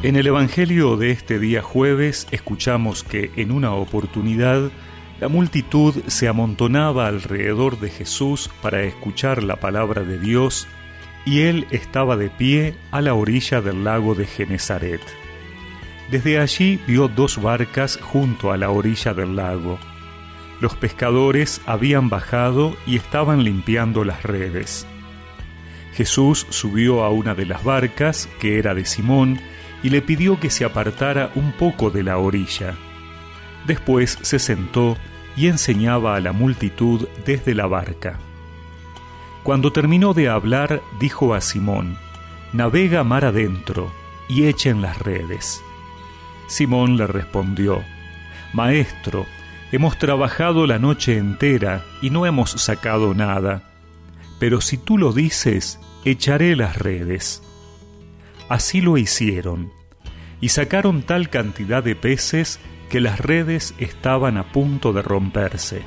En el Evangelio de este día jueves escuchamos que en una oportunidad la multitud se amontonaba alrededor de Jesús para escuchar la palabra de Dios y él estaba de pie a la orilla del lago de Genezaret. Desde allí vio dos barcas junto a la orilla del lago. Los pescadores habían bajado y estaban limpiando las redes. Jesús subió a una de las barcas, que era de Simón, y le pidió que se apartara un poco de la orilla. Después se sentó y enseñaba a la multitud desde la barca. Cuando terminó de hablar, dijo a Simón, Navega mar adentro y echen las redes. Simón le respondió, Maestro, hemos trabajado la noche entera y no hemos sacado nada, pero si tú lo dices, echaré las redes. Así lo hicieron, y sacaron tal cantidad de peces que las redes estaban a punto de romperse.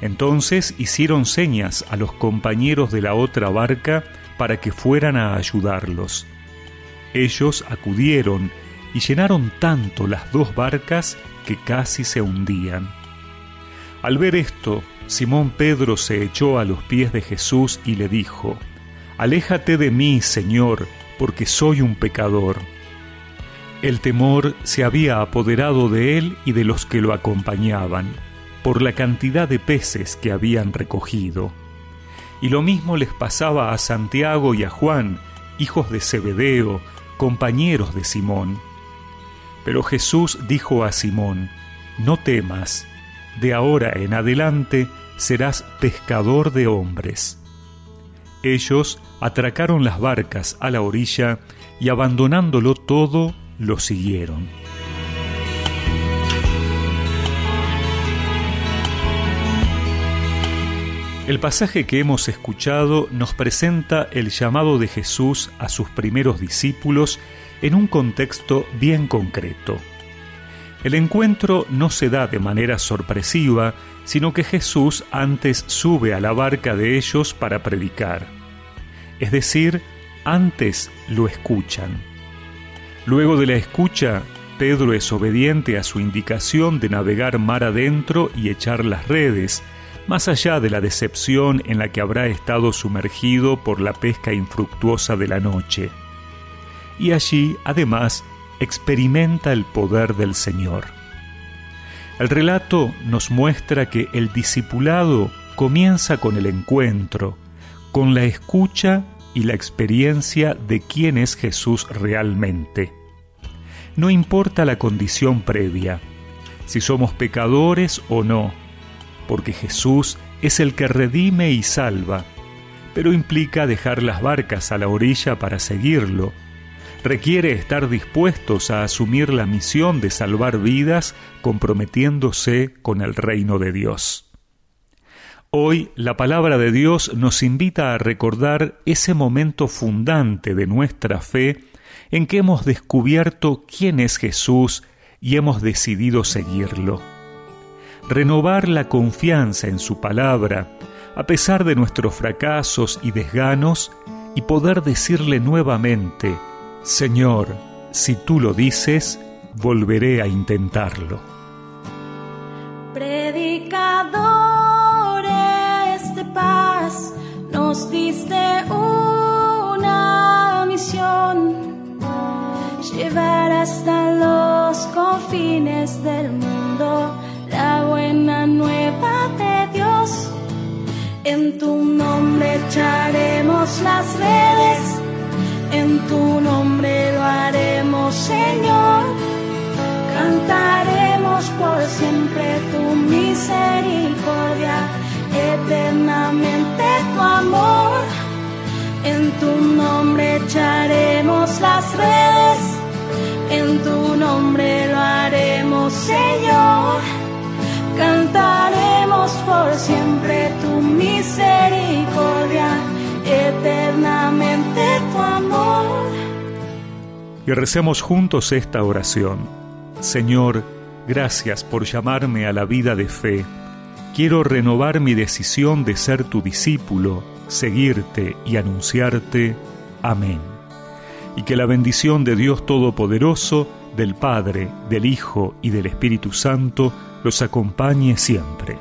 Entonces hicieron señas a los compañeros de la otra barca para que fueran a ayudarlos. Ellos acudieron y llenaron tanto las dos barcas que casi se hundían. Al ver esto, Simón Pedro se echó a los pies de Jesús y le dijo, Aléjate de mí, Señor, porque soy un pecador. El temor se había apoderado de él y de los que lo acompañaban, por la cantidad de peces que habían recogido. Y lo mismo les pasaba a Santiago y a Juan, hijos de Zebedeo, compañeros de Simón. Pero Jesús dijo a Simón, No temas, de ahora en adelante serás pescador de hombres. Ellos atracaron las barcas a la orilla y abandonándolo todo, lo siguieron. El pasaje que hemos escuchado nos presenta el llamado de Jesús a sus primeros discípulos en un contexto bien concreto. El encuentro no se da de manera sorpresiva, sino que Jesús antes sube a la barca de ellos para predicar. Es decir, antes lo escuchan. Luego de la escucha, Pedro es obediente a su indicación de navegar mar adentro y echar las redes, más allá de la decepción en la que habrá estado sumergido por la pesca infructuosa de la noche. Y allí, además, experimenta el poder del Señor. El relato nos muestra que el discipulado comienza con el encuentro, con la escucha y la experiencia de quién es Jesús realmente. No importa la condición previa, si somos pecadores o no, porque Jesús es el que redime y salva, pero implica dejar las barcas a la orilla para seguirlo. Requiere estar dispuestos a asumir la misión de salvar vidas comprometiéndose con el reino de Dios. Hoy la palabra de Dios nos invita a recordar ese momento fundante de nuestra fe en que hemos descubierto quién es Jesús y hemos decidido seguirlo. Renovar la confianza en su palabra, a pesar de nuestros fracasos y desganos, y poder decirle nuevamente, Señor, si tú lo dices, volveré a intentarlo. En tu nombre echaremos las redes, en tu nombre lo haremos, Señor. Cantaremos por siempre tu misericordia eternamente tu amor. En tu nombre echaremos las redes, en tu nombre lo haremos, Señor. Y recemos juntos esta oración. Señor, gracias por llamarme a la vida de fe quiero renovar mi decisión de ser tu discípulo, seguirte y anunciarte. Amén. y que la bendición de Dios Todopoderoso, del Padre, del Hijo y del Espíritu Santo los acompañe siempre.